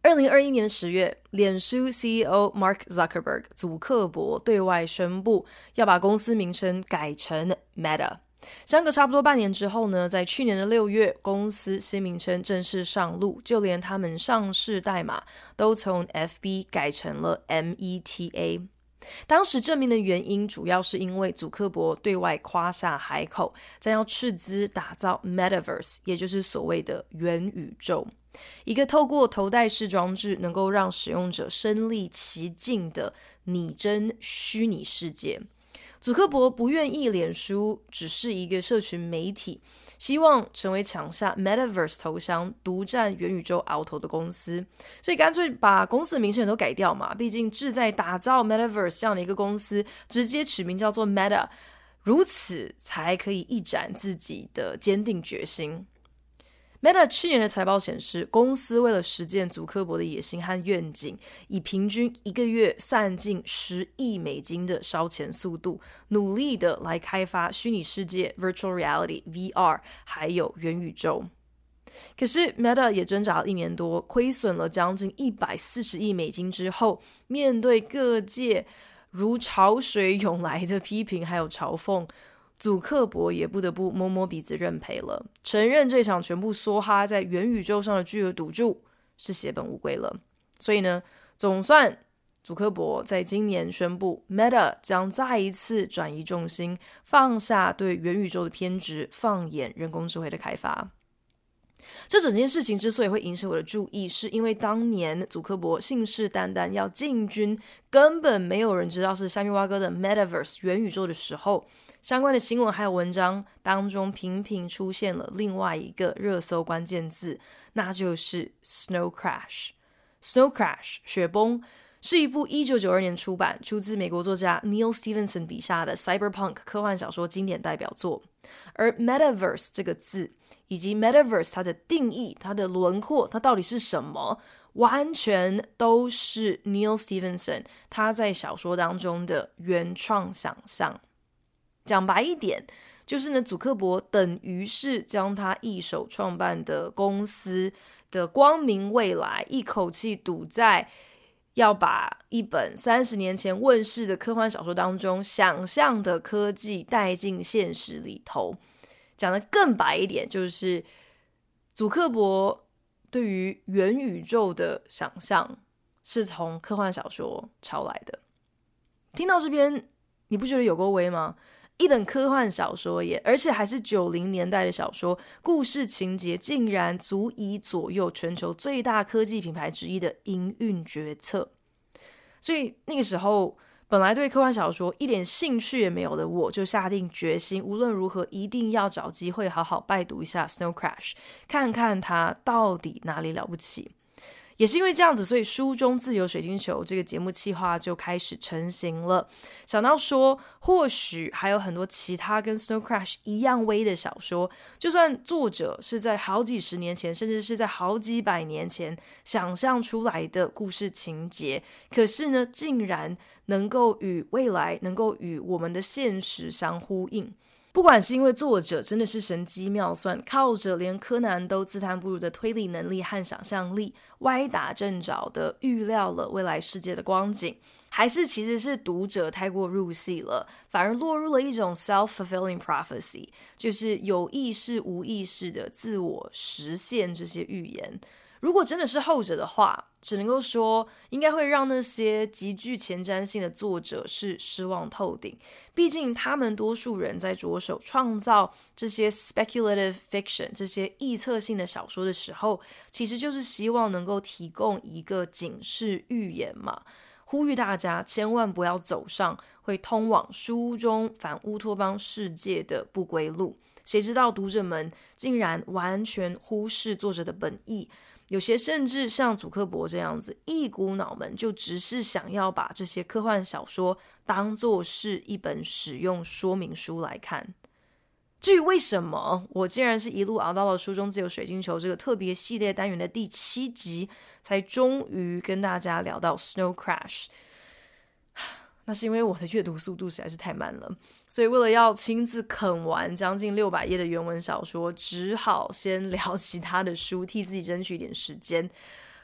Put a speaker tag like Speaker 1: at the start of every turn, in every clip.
Speaker 1: 二零二一年十月，脸书 CEO Mark Zuckerberg 祖克伯对外宣布要把公司名称改成 Meta。相隔差不多半年之后呢，在去年的六月，公司新名称正式上路，就连他们上市代码都从 FB 改成了 META。当时证明的原因，主要是因为祖克伯对外夸下海口，将要斥资打造 Metaverse，也就是所谓的元宇宙，一个透过头戴式装置能够让使用者身历其境的拟真虚拟世界。祖克伯不愿意脸书只是一个社群媒体。希望成为抢下 Metaverse 头衔、独占元宇宙鳌头的公司，所以干脆把公司的名称都改掉嘛。毕竟志在打造 Metaverse 这样的一个公司，直接取名叫做 Meta，如此才可以一展自己的坚定决心。Meta 去年的财报显示，公司为了实践祖克伯的野心和愿景，以平均一个月散尽十亿美金的烧钱速度，努力的来开发虚拟世界 （Virtual Reality, VR） 还有元宇宙。可是 Meta 也挣扎了一年多，亏损了将近一百四十亿美金之后，面对各界如潮水涌来的批评还有嘲讽。祖克伯也不得不摸摸鼻子认赔了，承认这场全部梭哈在元宇宙上的巨额赌注是血本无归了。所以呢，总算祖克伯在今年宣布，Meta 将再一次转移重心，放下对元宇宙的偏执，放眼人工智慧的开发。这整件事情之所以会引起我的注意，是因为当年祖克伯信誓旦旦要进军根本没有人知道是虾米挖哥的 Metaverse 元宇宙的时候。相关的新闻还有文章当中，频频出现了另外一个热搜关键字，那就是 Snow Crash。Snow Crash 雪崩是一部一九九二年出版、出自美国作家 Neal Stephenson 笔下的 Cyberpunk 科幻小说经典代表作。而 Metaverse 这个字以及 Metaverse 它的定义、它的轮廓、它到底是什么，完全都是 Neal Stephenson 他在小说当中的原创想象。讲白一点，就是呢，祖克伯等于是将他一手创办的公司的光明未来，一口气赌在要把一本三十年前问世的科幻小说当中想象的科技带进现实里头。讲得更白一点，就是祖克伯对于元宇宙的想象是从科幻小说抄来的。听到这边，你不觉得有够威吗？一本科幻小说也，而且还是九零年代的小说，故事情节竟然足以左右全球最大科技品牌之一的营运决策。所以那个时候，本来对科幻小说一点兴趣也没有的我，就下定决心，无论如何一定要找机会好好拜读一下《Snow Crash》，看看它到底哪里了不起。也是因为这样子，所以书中自由水晶球这个节目计划就开始成型了。想到说，或许还有很多其他跟《Snow Crash》一样威的小说，就算作者是在好几十年前，甚至是在好几百年前想象出来的故事情节，可是呢，竟然能够与未来，能够与我们的现实相呼应。不管是因为作者真的是神机妙算，靠着连柯南都自叹不如的推理能力和想象力，歪打正着的预料了未来世界的光景，还是其实是读者太过入戏了，反而落入了一种 self-fulfilling prophecy，就是有意识无意识的自我实现这些预言。如果真的是后者的话，只能够说应该会让那些极具前瞻性的作者是失望透顶。毕竟他们多数人在着手创造这些 speculative fiction 这些臆测性的小说的时候，其实就是希望能够提供一个警示预言嘛，呼吁大家千万不要走上会通往书中反乌托邦世界的不归路。谁知道读者们竟然完全忽视作者的本意，有些甚至像祖克伯这样子，一股脑门就只是想要把这些科幻小说当做是一本使用说明书来看。至于为什么我竟然是一路熬到了书中自有水晶球这个特别系列单元的第七集，才终于跟大家聊到 Snow Crash，那是因为我的阅读速度实在是太慢了，所以为了要亲自啃完将近六百页的原文小说，只好先聊 其他的书，替自己争取一点时间。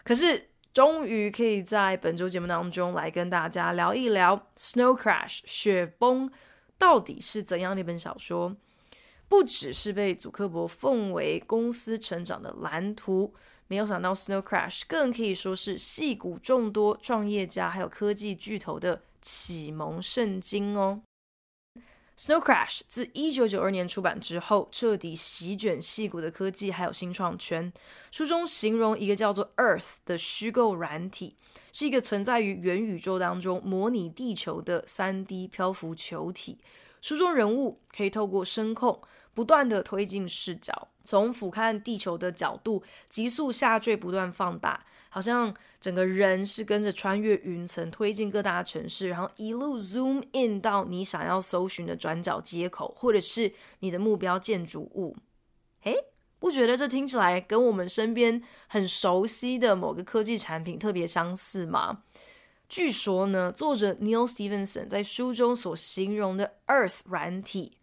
Speaker 1: 可是终于可以在本周节目当中来跟大家聊一聊 Snow Crash 雪崩到底是怎样的一本小说。不只是被祖克伯奉为公司成长的蓝图，没有想到 Snow Crash 更可以说是戏骨众多创业家还有科技巨头的启蒙圣经哦。Snow Crash 自一九九二年出版之后，彻底席卷矽谷的科技还有新创圈。书中形容一个叫做 Earth 的虚构软体，是一个存在于元宇宙当中模拟地球的三 D 漂浮球体。书中人物可以透过声控不断地推进视角，从俯瞰地球的角度急速下坠，不断放大，好像整个人是跟着穿越云层推进各大城市，然后一路 zoom in 到你想要搜寻的转角街口，或者是你的目标建筑物。诶，不觉得这听起来跟我们身边很熟悉的某个科技产品特别相似吗？据说呢，作者 Neal Stephenson 在书中所形容的 Earth 软体，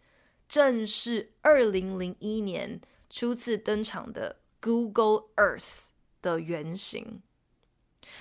Speaker 1: 正是二零零一年初次登场的 Google Earth 的原型。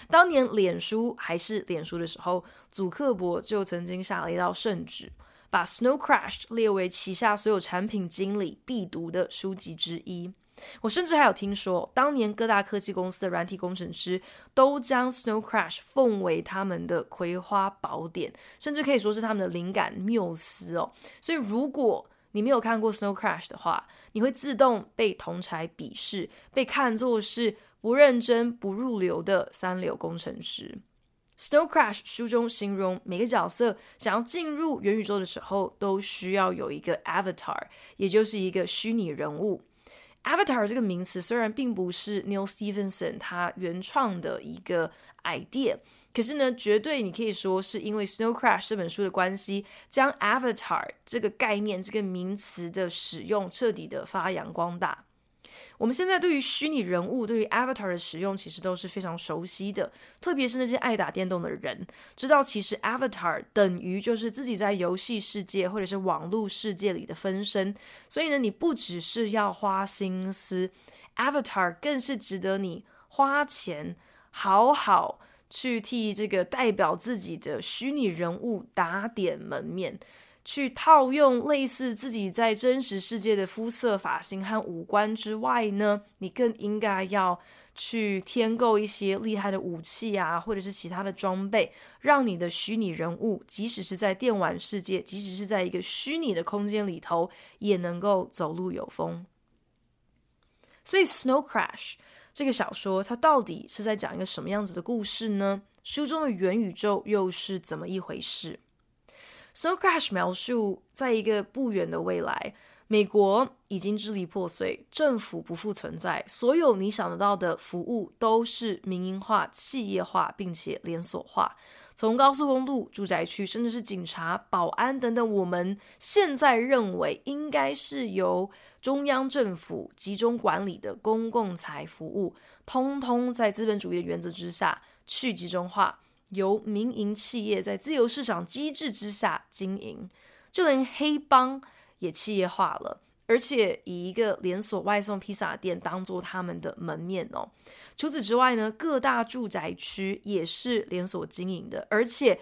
Speaker 1: 当年脸书还是脸书的时候，祖克伯就曾经下了一道圣旨，把 Snow Crash 列为旗下所有产品经理必读的书籍之一。我甚至还有听说，当年各大科技公司的软体工程师都将 Snow Crash 奉为他们的葵花宝典，甚至可以说是他们的灵感缪斯哦。所以，如果你没有看过 Snow Crash 的话，你会自动被同侪鄙视，被看作是不认真、不入流的三流工程师。Snow Crash 书中形容每个角色想要进入元宇宙的时候，都需要有一个 Avatar，也就是一个虚拟人物。Avatar 这个名词虽然并不是 Neil Stephenson 他原创的一个 idea，可是呢，绝对你可以说是因为 Snow Crash 这本书的关系，将 Avatar 这个概念、这个名词的使用彻底的发扬光大。我们现在对于虚拟人物、对于 Avatar 的使用，其实都是非常熟悉的。特别是那些爱打电动的人，知道其实 Avatar 等于就是自己在游戏世界或者是网络世界里的分身。所以呢，你不只是要花心思，Avatar 更是值得你花钱，好好去替这个代表自己的虚拟人物打点门面。去套用类似自己在真实世界的肤色、发型和五官之外呢，你更应该要去添购一些厉害的武器啊，或者是其他的装备，让你的虚拟人物，即使是在电玩世界，即使是在一个虚拟的空间里头，也能够走路有风。所以，《Snow Crash》这个小说，它到底是在讲一个什么样子的故事呢？书中的元宇宙又是怎么一回事 So Crash 描述，在一个不远的未来，美国已经支离破碎，政府不复存在，所有你想得到的服务都是民营化、企业化，并且连锁化。从高速公路、住宅区，甚至是警察、保安等等，我们现在认为应该是由中央政府集中管理的公共财服务，通通在资本主义的原则之下去集中化。由民营企业在自由市场机制之下经营，就连黑帮也企业化了，而且以一个连锁外送披萨店当做他们的门面哦。除此之外呢，各大住宅区也是连锁经营的，而且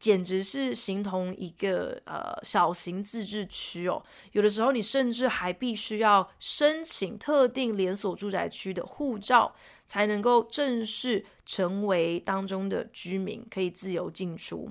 Speaker 1: 简直是形同一个呃小型自治区哦。有的时候你甚至还必须要申请特定连锁住宅区的护照。才能够正式成为当中的居民，可以自由进出。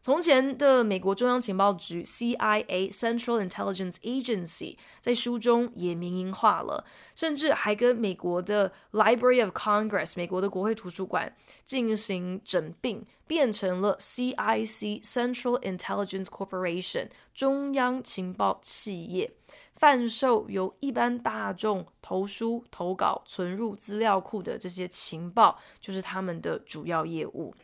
Speaker 1: 从前的美国中央情报局 （CIA，Central Intelligence Agency） 在书中也民营化了，甚至还跟美国的 Library of Congress（ 美国的国会图书馆）进行整并，变成了 CIC（Central Intelligence Corporation） 中央情报企业。贩售由一般大众投书投稿存入资料库的这些情报，就是他们的主要业务。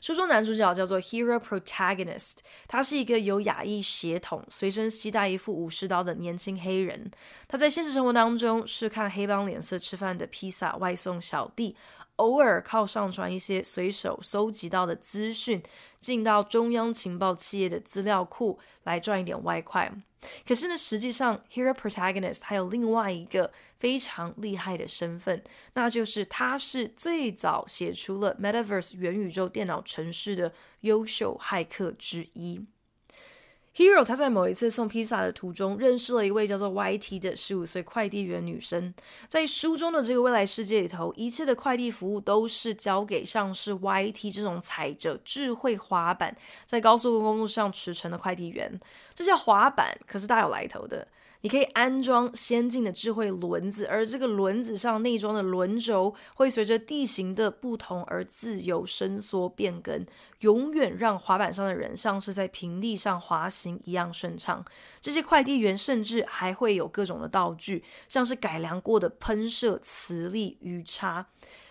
Speaker 1: 书中男主角叫做 Hero Protagonist，他是一个有亚裔血统、随身携带一副武士刀的年轻黑人。他在现实生活当中是看黑帮脸色吃饭的披萨外送小弟，偶尔靠上传一些随手搜集到的资讯进到中央情报企业的资料库来赚一点外快。可是呢，实际上，Hero Protagonist 还有另外一个非常厉害的身份，那就是他是最早写出了 Metaverse 元宇宙电脑程式的优秀骇客之一。Hero 他在某一次送披萨的途中，认识了一位叫做 YT 的十五岁快递员女生。在书中的这个未来世界里头，一切的快递服务都是交给像是 YT 这种踩着智慧滑板在高速公路上驰骋的快递员。这叫滑板，可是大有来头的。你可以安装先进的智慧轮子，而这个轮子上内装的轮轴会随着地形的不同而自由伸缩变更，永远让滑板上的人像是在平地上滑行一样顺畅。这些快递员甚至还会有各种的道具，像是改良过的喷射磁力鱼叉，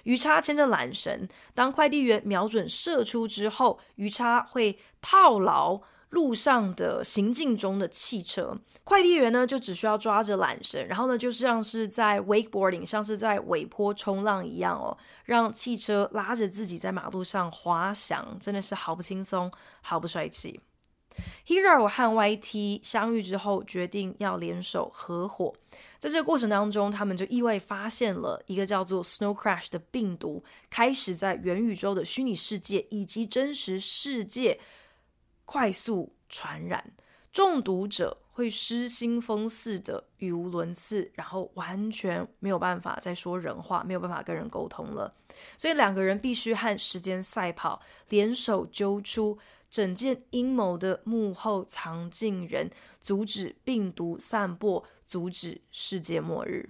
Speaker 1: 鱼叉牵着缆绳，当快递员瞄准射出之后，鱼叉会套牢。路上的行进中的汽车，快递员呢就只需要抓着缆绳，然后呢就像是在 wakeboarding，像是在尾坡冲浪一样哦，让汽车拉着自己在马路上滑翔，真的是好不轻松，好不帅气。Hero 和 YT 相遇之后，决定要联手合伙，在这个过程当中，他们就意外发现了一个叫做 Snow Crash 的病毒，开始在元宇宙的虚拟世界以及真实世界。快速传染，中毒者会失心疯似的语无伦次，然后完全没有办法再说人话，没有办法跟人沟通了。所以两个人必须和时间赛跑，联手揪出整件阴谋的幕后藏镜人，阻止病毒散播，阻止世界末日。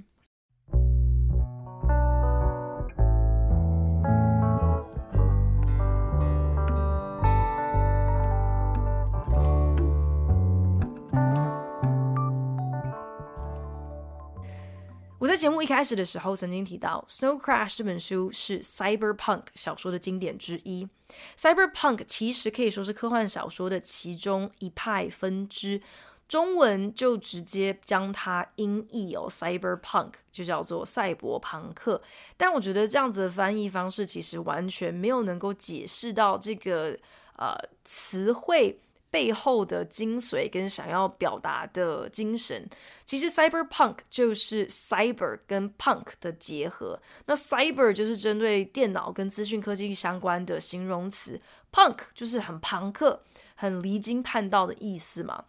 Speaker 1: 我在节目一开始的时候曾经提到，《Snow Crash》这本书是 Cyberpunk 小说的经典之一。Cyberpunk 其实可以说是科幻小说的其中一派分支，中文就直接将它音译哦，Cyberpunk 就叫做赛博朋克。但我觉得这样子的翻译方式其实完全没有能够解释到这个呃词汇。背后的精髓跟想要表达的精神，其实 cyberpunk 就是 cyber 跟 punk 的结合。那 cyber 就是针对电脑跟资讯科技相关的形容词，punk 就是很朋克、很离经叛道的意思嘛。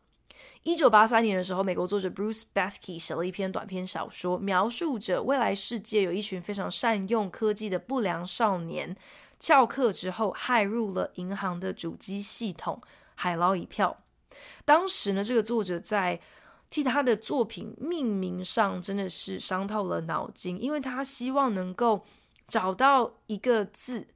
Speaker 1: 一九八三年的时候，美国作者 Bruce Bethke 写了一篇短篇小说，描述着未来世界有一群非常善用科技的不良少年，翘课之后骇入了银行的主机系统。海捞一票。当时呢，这个作者在替他的作品命名上真的是伤透了脑筋，因为他希望能够找到一个字，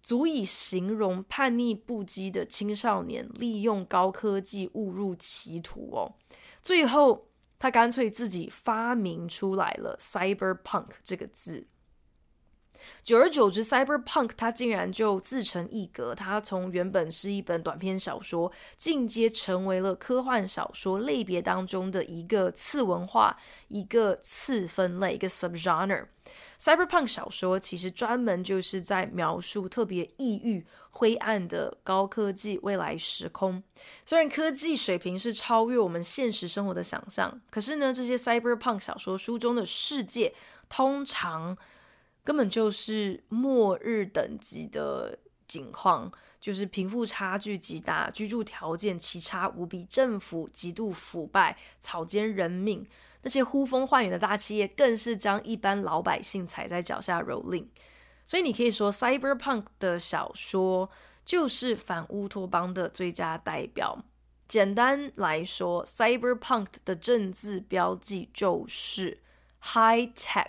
Speaker 1: 足以形容叛逆不羁的青少年利用高科技误入歧途哦。最后，他干脆自己发明出来了 “cyberpunk” 这个字。久而久之，Cyberpunk 它竟然就自成一格。它从原本是一本短篇小说，进阶成为了科幻小说类别当中的一个次文化、一个次分类、一个 subgenre。Cyberpunk 小说其实专门就是在描述特别异域、灰暗的高科技未来时空。虽然科技水平是超越我们现实生活的想象，可是呢，这些 Cyberpunk 小说书中的世界通常。根本就是末日等级的景况，就是贫富差距极大，居住条件奇差无比，政府极度腐败，草菅人命。那些呼风唤雨的大企业，更是将一般老百姓踩在脚下蹂躏。所以，你可以说，Cyberpunk 的小说就是反乌托邦的最佳代表。简单来说，Cyberpunk 的政治标记就是 High Tech。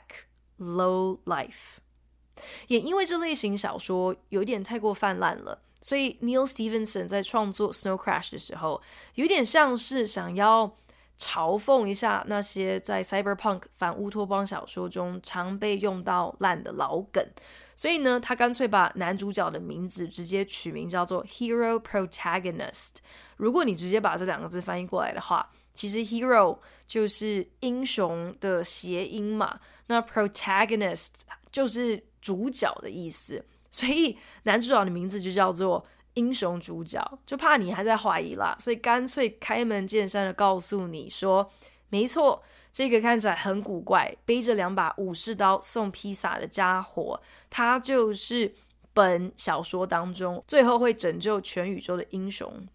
Speaker 1: Low life，也因为这类型小说有点太过泛滥了，所以 Neil Stevenson 在创作《Snow Crash》的时候，有点像是想要嘲讽一下那些在 cyberpunk 反乌托邦小说中常被用到烂的老梗。所以呢，他干脆把男主角的名字直接取名叫做 Hero Protagonist。如果你直接把这两个字翻译过来的话，其实 Hero 就是英雄的谐音嘛，那 Protagonist 就是主角的意思。所以男主角的名字就叫做英雄主角，就怕你还在怀疑啦，所以干脆开门见山的告诉你说，没错。这个看起来很古怪，背着两把武士刀送披萨的家伙，他就是本小说当中最后会拯救全宇宙的英雄。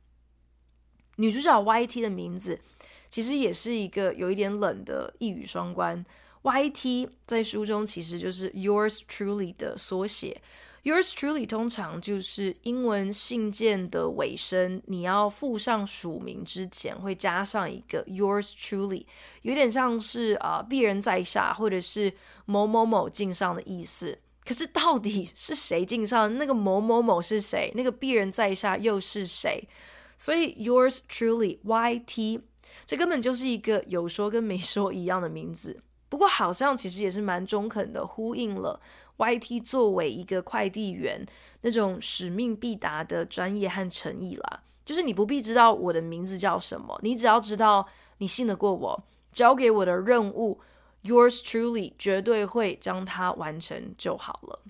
Speaker 1: 女主角 YT 的名字其实也是一个有一点冷的一语双关。YT 在书中其实就是 Yours Truly 的缩写。Yours truly 通常就是英文信件的尾声，你要附上署名之前会加上一个 Yours truly，有点像是啊敝人在下或者是某某某敬上的意思。可是到底是谁敬上？那个某某某是谁？那个敝人在下又是谁？所以 Yours truly YT，这根本就是一个有说跟没说一样的名字。不过好像其实也是蛮中肯的，呼应了。YT 作为一个快递员，那种使命必达的专业和诚意啦，就是你不必知道我的名字叫什么，你只要知道你信得过我，交给我的任务，Yours truly 绝对会将它完成就好了。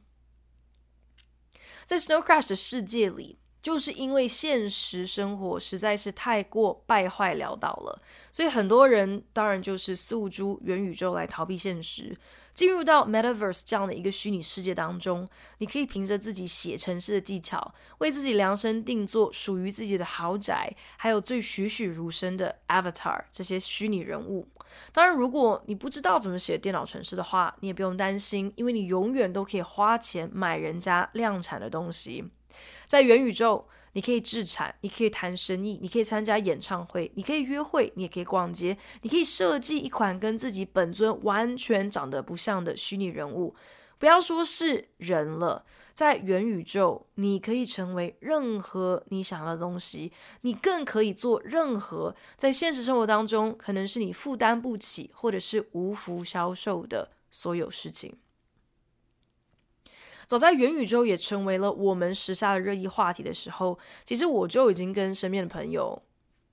Speaker 1: 在 Snow Crash 的世界里，就是因为现实生活实在是太过败坏潦倒了，所以很多人当然就是诉诸元宇宙来逃避现实。进入到 Metaverse 这样的一个虚拟世界当中，你可以凭着自己写程式的技巧，为自己量身定做属于自己的豪宅，还有最栩栩如生的 Avatar 这些虚拟人物。当然，如果你不知道怎么写电脑程式的话，你也不用担心，因为你永远都可以花钱买人家量产的东西，在元宇宙。你可以置产，你可以谈生意，你可以参加演唱会，你可以约会，你也可以逛街，你可以设计一款跟自己本尊完全长得不像的虚拟人物。不要说是人了，在元宇宙，你可以成为任何你想要的东西，你更可以做任何在现实生活当中可能是你负担不起或者是无福消受的所有事情。早在元宇宙也成为了我们时下的热议话题的时候，其实我就已经跟身边的朋友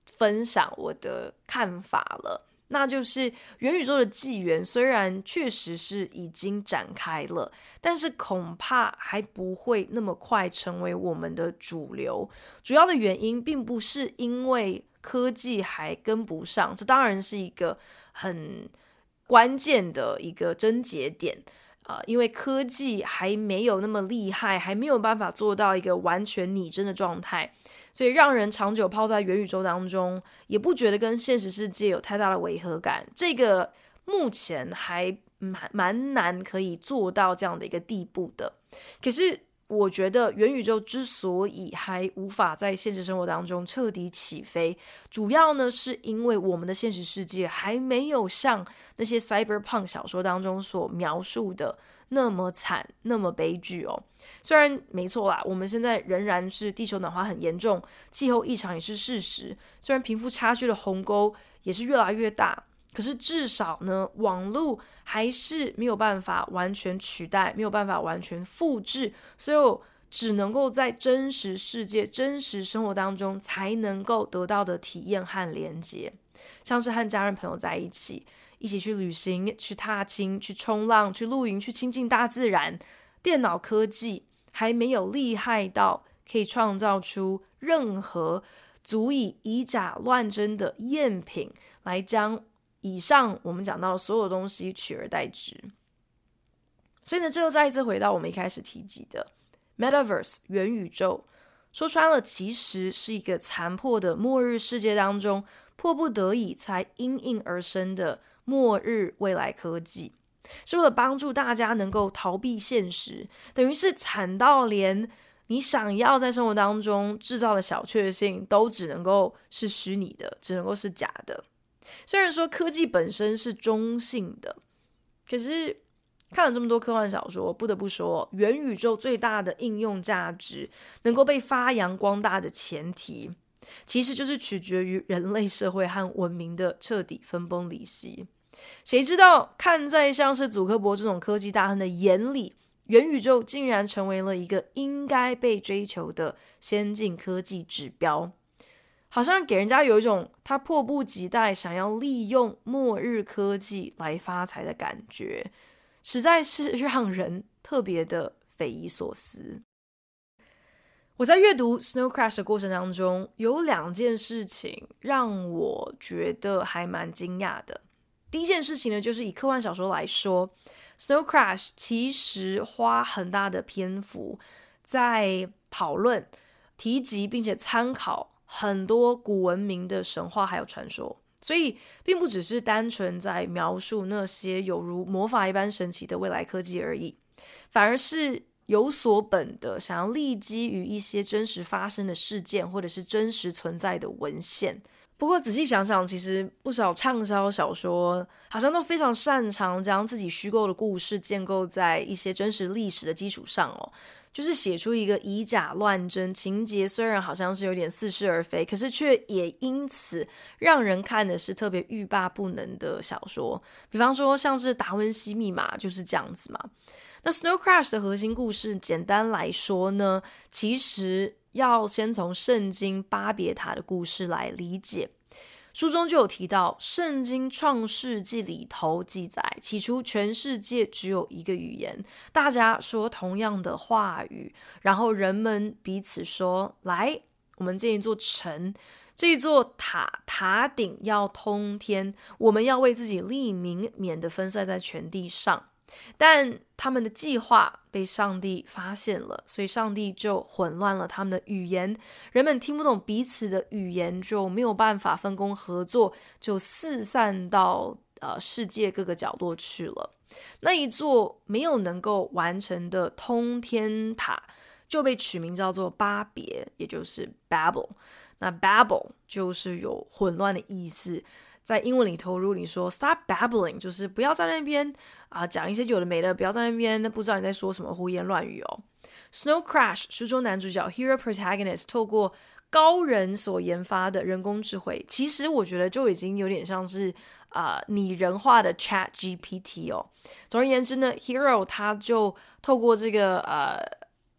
Speaker 1: 分享我的看法了。那就是元宇宙的纪元虽然确实是已经展开了，但是恐怕还不会那么快成为我们的主流。主要的原因并不是因为科技还跟不上，这当然是一个很关键的一个症结点。啊、因为科技还没有那么厉害，还没有办法做到一个完全拟真的状态，所以让人长久泡在元宇宙当中，也不觉得跟现实世界有太大的违和感。这个目前还蛮蛮难可以做到这样的一个地步的。可是，我觉得元宇宙之所以还无法在现实生活当中彻底起飞，主要呢是因为我们的现实世界还没有像那些 cyberpunk 小说当中所描述的那么惨、那么悲剧哦。虽然没错啦，我们现在仍然是地球暖化很严重，气候异常也是事实。虽然贫富差距的鸿沟也是越来越大。可是至少呢，网络还是没有办法完全取代，没有办法完全复制，所以只能够在真实世界、真实生活当中才能够得到的体验和连接，像是和家人朋友在一起，一起去旅行、去踏青、去冲浪、去露营、去亲近大自然。电脑科技还没有厉害到可以创造出任何足以以假乱真的赝品来将。以上我们讲到的所有东西取而代之，所以呢，这又再一次回到我们一开始提及的 Metaverse 元宇宙，说穿了，其实是一个残破的末日世界当中迫不得已才因应而生的末日未来科技，是为了帮助大家能够逃避现实，等于是惨到连你想要在生活当中制造的小确幸都只能够是虚拟的，只能够是假的。虽然说科技本身是中性的，可是看了这么多科幻小说，不得不说，元宇宙最大的应用价值能够被发扬光大的前提，其实就是取决于人类社会和文明的彻底分崩离析。谁知道，看在像是祖克伯这种科技大亨的眼里，元宇宙竟然成为了一个应该被追求的先进科技指标，好像给人家有一种他迫不及待想要利用末日科技来发财的感觉，实在是让人特别的匪夷所思。我在阅读《Snow Crash》的过程当中，有两件事情让我觉得还蛮惊讶的。第一件事情呢，就是以科幻小说来说，《Snow Crash》其实花很大的篇幅在讨论、提及并且参考很多古文明的神话还有传说，所以并不只是单纯在描述那些有如魔法一般神奇的未来科技而已，反而是有所本的，想要立基于一些真实发生的事件或者是真实存在的文献。不过仔细想想，其实不少畅销小说好像都非常擅长将自己虚构的故事建构在一些真实历史的基础上哦，就是写出一个以假乱真，情节虽然好像是有点似是而非，可是却也因此让人看的是特别欲罢不能的小说。比方说像是《达文西密码》就是这样子嘛。那《Snow Crash》的核心故事，简单来说呢，其实要先从圣经巴别塔的故事来理解。书中就有提到，圣经创世纪里头记载，起初全世界只有一个语言，大家说同样的话语，然后人们彼此说：“来，我们建一座城，这座塔塔顶要通天，我们要为自己立名，免得分散在全地上。”但他们的计划被上帝发现了，所以上帝就混乱了他们的语言，人们听不懂彼此的语言，就没有办法分工合作，就四散到呃世界各个角落去了。那一座没有能够完成的通天塔就被取名叫做巴别，也就是 Babel。那 Babel 就是有混乱的意思。在英文里头，如果你说 “stop babbling”，就是不要在那边啊讲一些有的没的，不要在那边不知道你在说什么胡言乱语哦。Snow Crash 书中男主角 Hero Protagonist 透过高人所研发的人工智慧，其实我觉得就已经有点像是啊拟人化的 Chat GPT 哦。总而言之呢，Hero 他就透过这个呃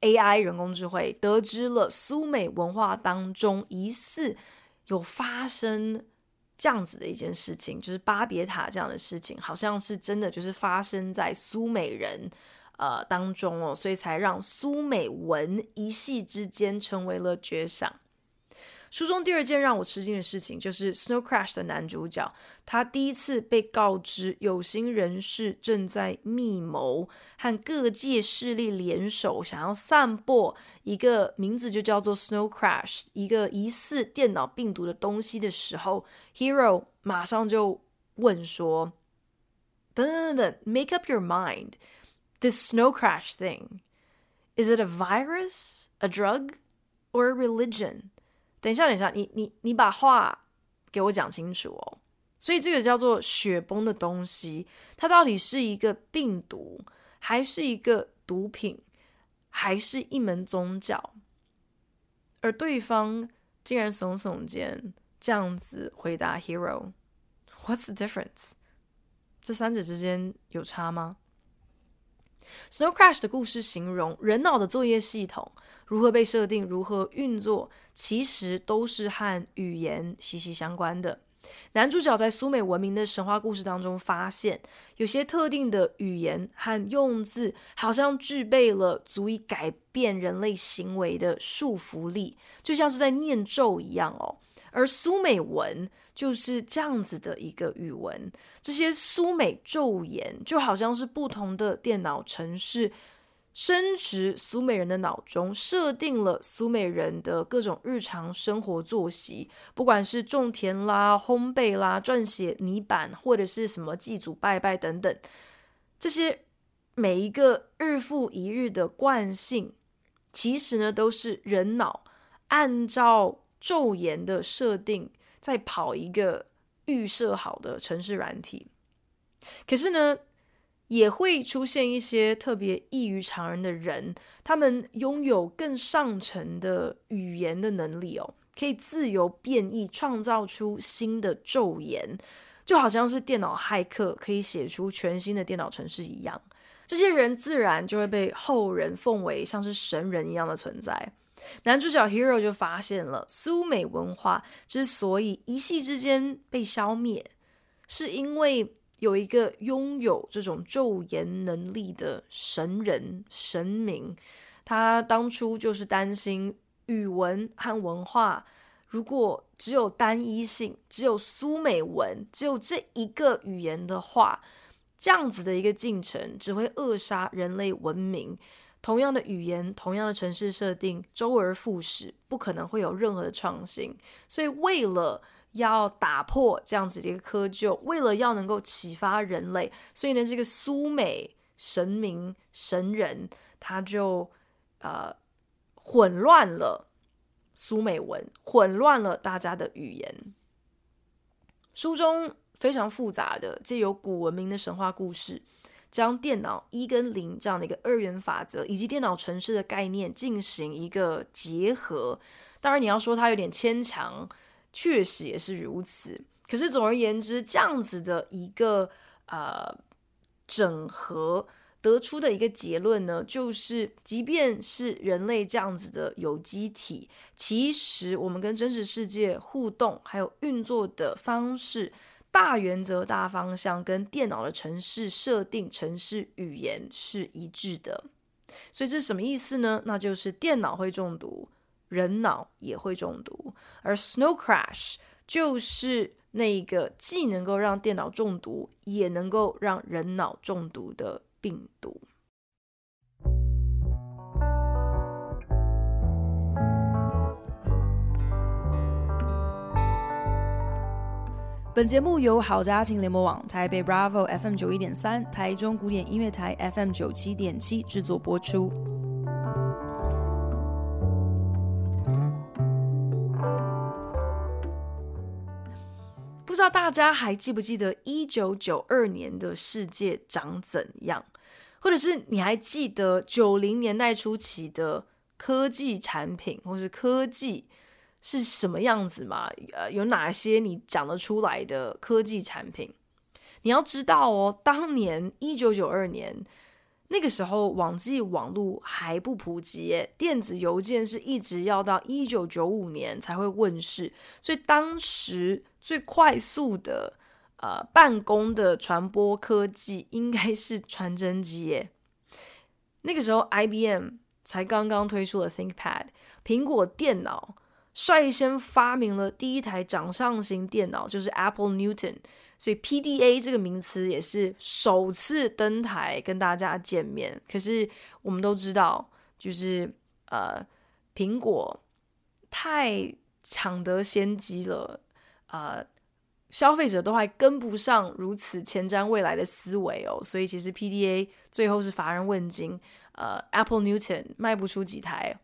Speaker 1: AI 人工智慧，得知了苏美文化当中疑似有发生。这样子的一件事情，就是巴别塔这样的事情，好像是真的，就是发生在苏美人呃当中哦，所以才让苏美文一系之间成为了绝响。书中第二件让我吃惊的事情，就是《Snow Crash》的男主角，他第一次被告知有心人士正在密谋和各界势力联手，想要散播一个名字就叫做 Snow Crash，一个疑似电脑病毒的东西的时候，Hero 马上就问说：“等等等等，Make up your mind，this Snow Crash thing，is it a virus, a drug, or a religion？” 等一下，等一下，你你你把话给我讲清楚哦。所以这个叫做雪崩的东西，它到底是一个病毒，还是一个毒品，还是一门宗教？而对方竟然耸耸肩，这样子回答 Hero：“What's the difference？” 这三者之间有差吗？Snow Crash 的故事形容人脑的作业系统如何被设定、如何运作，其实都是和语言息息相关的。男主角在苏美文明的神话故事当中发现，有些特定的语言和用字，好像具备了足以改变人类行为的束缚力，就像是在念咒一样哦。而苏美文就是这样子的一个语文，这些苏美咒言就好像是不同的电脑程式，深植苏美人的脑中，设定了苏美人的各种日常生活作息，不管是种田啦、烘焙啦、撰写泥板，或者是什么祭祖拜拜等等，这些每一个日复一日的惯性，其实呢都是人脑按照。咒言的设定，在跑一个预设好的城市软体，可是呢，也会出现一些特别异于常人的人，他们拥有更上层的语言的能力哦。可以自由变异，创造出新的咒言，就好像是电脑骇客可以写出全新的电脑城市一样。这些人自然就会被后人奉为像是神人一样的存在。男主角 Hero 就发现了苏美文化之所以一夕之间被消灭，是因为有一个拥有这种咒言能力的神人神明，他当初就是担心语文和文化如果只有单一性，只有苏美文，只有这一个语言的话，这样子的一个进程只会扼杀人类文明。同样的语言，同样的城市设定，周而复始，不可能会有任何的创新。所以，为了要打破这样子的一个窠臼，为了要能够启发人类，所以呢，这个苏美神明神人他就呃混乱了苏美文，混乱了大家的语言。书中非常复杂的，借由古文明的神话故事。将电脑一跟零这样的一个二元法则，以及电脑程式的概念进行一个结合。当然，你要说它有点牵强，确实也是如此。可是总而言之，这样子的一个呃整合得出的一个结论呢，就是即便是人类这样子的有机体，其实我们跟真实世界互动还有运作的方式。大原则、大方向跟电脑的城市设定、城市语言是一致的，所以这是什么意思呢？那就是电脑会中毒，人脑也会中毒，而 Snow Crash 就是那个既能够让电脑中毒，也能够让人脑中毒的病毒。本节目由好家庭联盟网、台北 Bravo FM 九一点三、台中古典音乐台 FM 九七点七制作播出。不知道大家还记不记得一九九二年的世界长怎样？或者是你还记得九零年代初期的科技产品，或是科技？是什么样子嘛？呃，有哪些你讲得出来的科技产品？你要知道哦，当年一九九二年那个时候，网际网络还不普及，电子邮件是一直要到一九九五年才会问世，所以当时最快速的呃办公的传播科技应该是传真机耶。那个时候，IBM 才刚刚推出了 ThinkPad，苹果电脑。率先发明了第一台掌上型电脑，就是 Apple Newton，所以 PDA 这个名词也是首次登台跟大家见面。可是我们都知道，就是呃，苹果太抢得先机了，呃，消费者都还跟不上如此前瞻未来的思维哦，所以其实 PDA 最后是乏人问津，呃，Apple Newton 卖不出几台。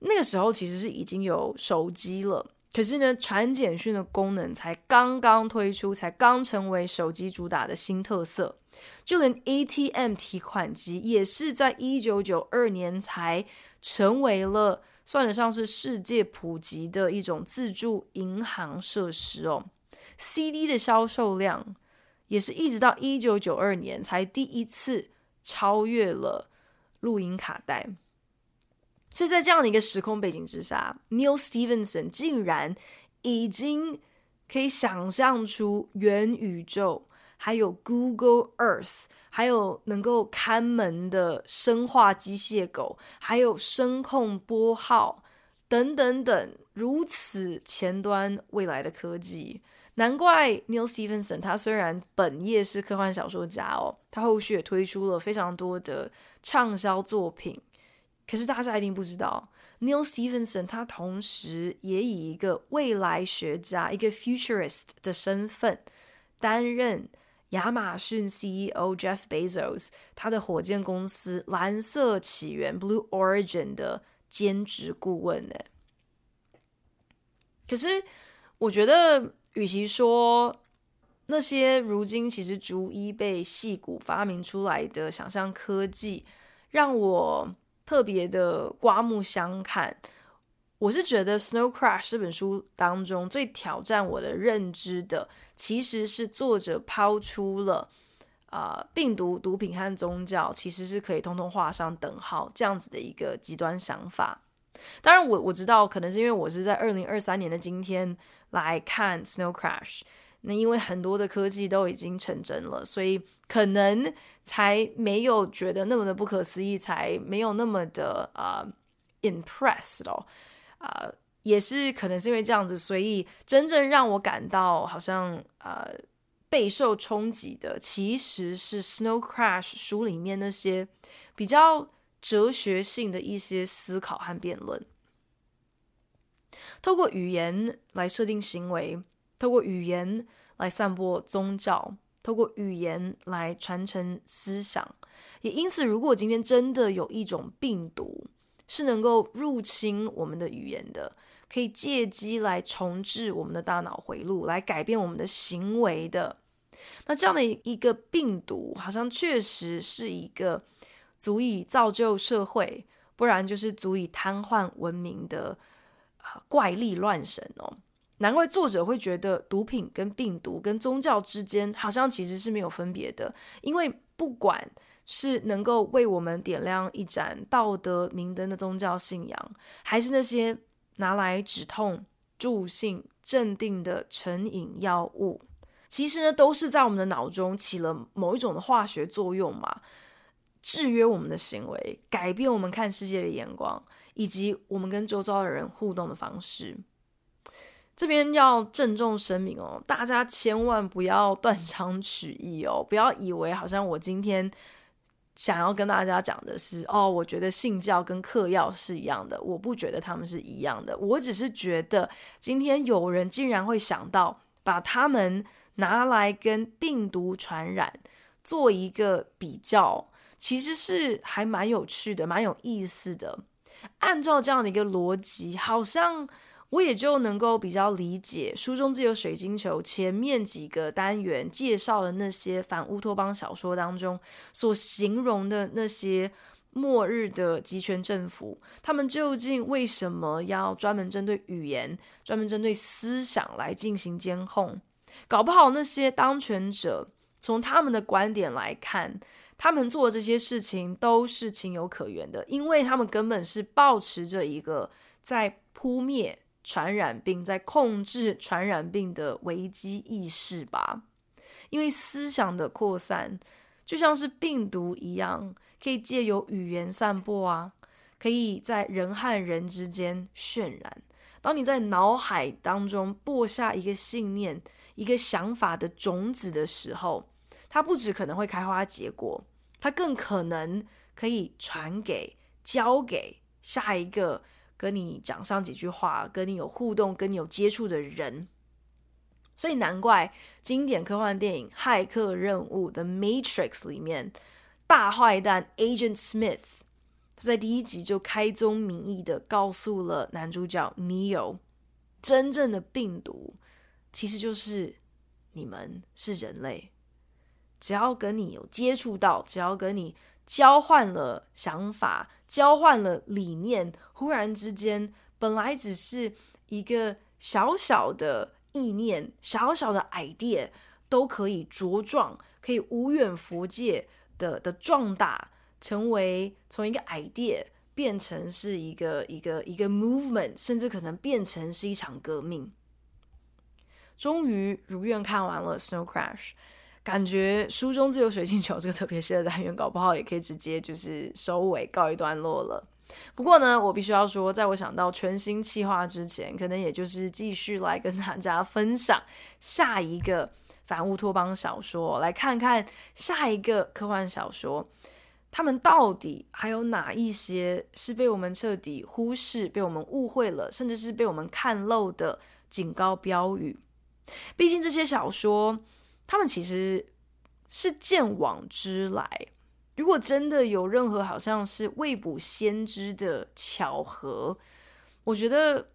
Speaker 1: 那个时候其实是已经有手机了，可是呢，传简讯的功能才刚刚推出，才刚成为手机主打的新特色。就连 ATM 提款机也是在一九九二年才成为了算得上是世界普及的一种自助银行设施哦。CD 的销售量也是一直到一九九二年才第一次超越了录音卡带。是在这样的一个时空背景之下，Neal Stephenson 竟然已经可以想象出元宇宙，还有 Google Earth，还有能够看门的生化机械狗，还有声控拨号等等等如此前端未来的科技。难怪 Neal Stephenson 他虽然本业是科幻小说家哦，他后续也推出了非常多的畅销作品。可是大家一定不知道，Neil Stephenson 他同时也以一个未来学家、一个 futurist 的身份，担任亚马逊 CEO Jeff Bezos 他的火箭公司蓝色起源 Blue Origin 的兼职顾问呢。可是我觉得，与其说那些如今其实逐一被戏骨发明出来的想象科技，让我。特别的刮目相看，我是觉得《Snow Crash》这本书当中最挑战我的认知的，其实是作者抛出了啊、病毒、毒品和宗教其实是可以通通画上等号这样子的一个极端想法。当然我，我我知道，可能是因为我是在二零二三年的今天来看《Snow Crash》，那因为很多的科技都已经成真了，所以可能才没有觉得那么的不可思议，才没有那么的啊、impressed 哦，啊、也是可能是因为这样子，所以真正让我感到好像啊、uh, 备受冲击的，其实是《Snow Crash》书里面那些比较。哲学性的一些思考和辩论，透过语言来设定行为，透过语言来散播宗教，透过语言来传承思想。也因此，如果今天真的有一种病毒是能够入侵我们的语言的，可以借机来重置我们的大脑回路，来改变我们的行为的，那这样的一个病毒，好像确实是一个。足以造就社会，不然就是足以瘫痪文明的怪力乱神哦。难怪作者会觉得毒品跟病毒跟宗教之间好像其实是没有分别的，因为不管是能够为我们点亮一盏道德明灯的宗教信仰，还是那些拿来止痛、助兴、镇定的成瘾药物，其实呢都是在我们的脑中起了某一种的化学作用嘛。制约我们的行为，改变我们看世界的眼光，以及我们跟周遭的人互动的方式。这边要郑重声明哦，大家千万不要断章取义哦，不要以为好像我今天想要跟大家讲的是哦，我觉得信教跟嗑药是一样的，我不觉得他们是一样的。我只是觉得今天有人竟然会想到把他们拿来跟病毒传染做一个比较。其实是还蛮有趣的，蛮有意思的。按照这样的一个逻辑，好像我也就能够比较理解书中自有水晶球前面几个单元介绍的那些反乌托邦小说当中所形容的那些末日的极权政府，他们究竟为什么要专门针对语言、专门针对思想来进行监控？搞不好那些当权者从他们的观点来看。他们做的这些事情都是情有可原的，因为他们根本是抱持着一个在扑灭传染病、在控制传染病的危机意识吧。因为思想的扩散就像是病毒一样，可以借由语言散播啊，可以在人和人之间渲染。当你在脑海当中播下一个信念、一个想法的种子的时候，它不只可能会开花结果，它更可能可以传给、交给下一个跟你讲上几句话、跟你有互动、跟你有接触的人。所以难怪经典科幻电影《骇客任务》的《Matrix》里面，大坏蛋 Agent Smith 他在第一集就开宗明义的告诉了男主角 Neo，真正的病毒其实就是你们，是人类。只要跟你有接触到，只要跟你交换了想法、交换了理念，忽然之间，本来只是一个小小的意念、小小的 idea，都可以茁壮，可以无远佛界的的壮大，成为从一个 idea 变成是一个一个一个 movement，甚至可能变成是一场革命。终于如愿看完了《Snow Crash》。感觉书中自有水晶球这个特别系的单元，搞不好也可以直接就是收尾告一段落了。不过呢，我必须要说，在我想到全新企划之前，可能也就是继续来跟大家分享下一个反乌托邦小说，来看看下一个科幻小说，他们到底还有哪一些是被我们彻底忽视、被我们误会了，甚至是被我们看漏的警告标语。毕竟这些小说。他们其实是见往知来。如果真的有任何好像是未卜先知的巧合，我觉得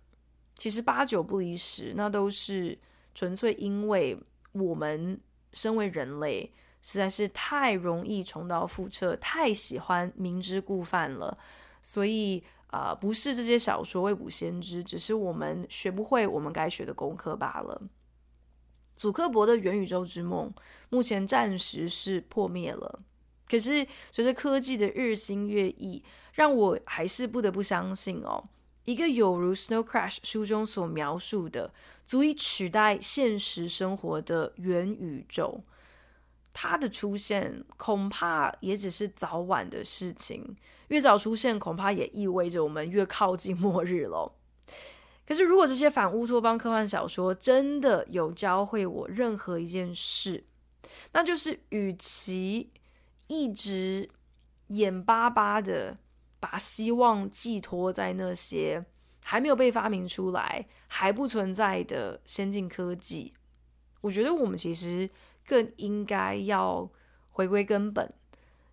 Speaker 1: 其实八九不离十，那都是纯粹因为我们身为人类实在是太容易重蹈覆辙，太喜欢明知故犯了，所以啊、不是这些小说未卜先知，只是我们学不会我们该学的功课罢了。祖克伯的元宇宙之梦目前暂时是破灭了，可是随着科技的日新月异，让我还是不得不相信哦，一个有如《Snow Crash》书中所描述的，足以取代现实生活的元宇宙。它的出现恐怕也只是早晚的事情，越早出现，恐怕也意味着我们越靠近末日喽。可是，如果这些反乌托邦科幻小说真的有教会我任何一件事，那就是，与其一直眼巴巴的把希望寄托在那些还没有被发明出来、还不存在的先进科技，我觉得我们其实。更应该要回归根本，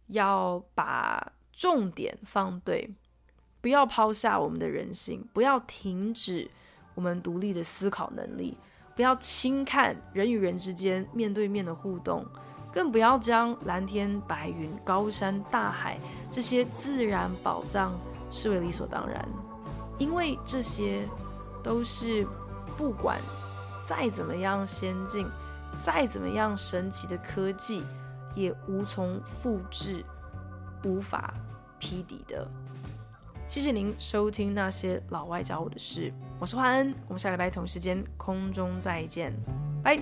Speaker 1: 要把重点放对，不要抛下我们的人性，不要停止我们独立的思考能力，不要轻看人与人之间面对面的互动，更不要将蓝天白云、高山大海这些自然宝藏视为理所当然，因为这些都是不管再怎么样先进。再怎么样神奇的科技，也无从复制、无法匹敌的。谢谢您收听那些老外教我的事，我是华恩，我们下礼拜同时间空中再见，拜。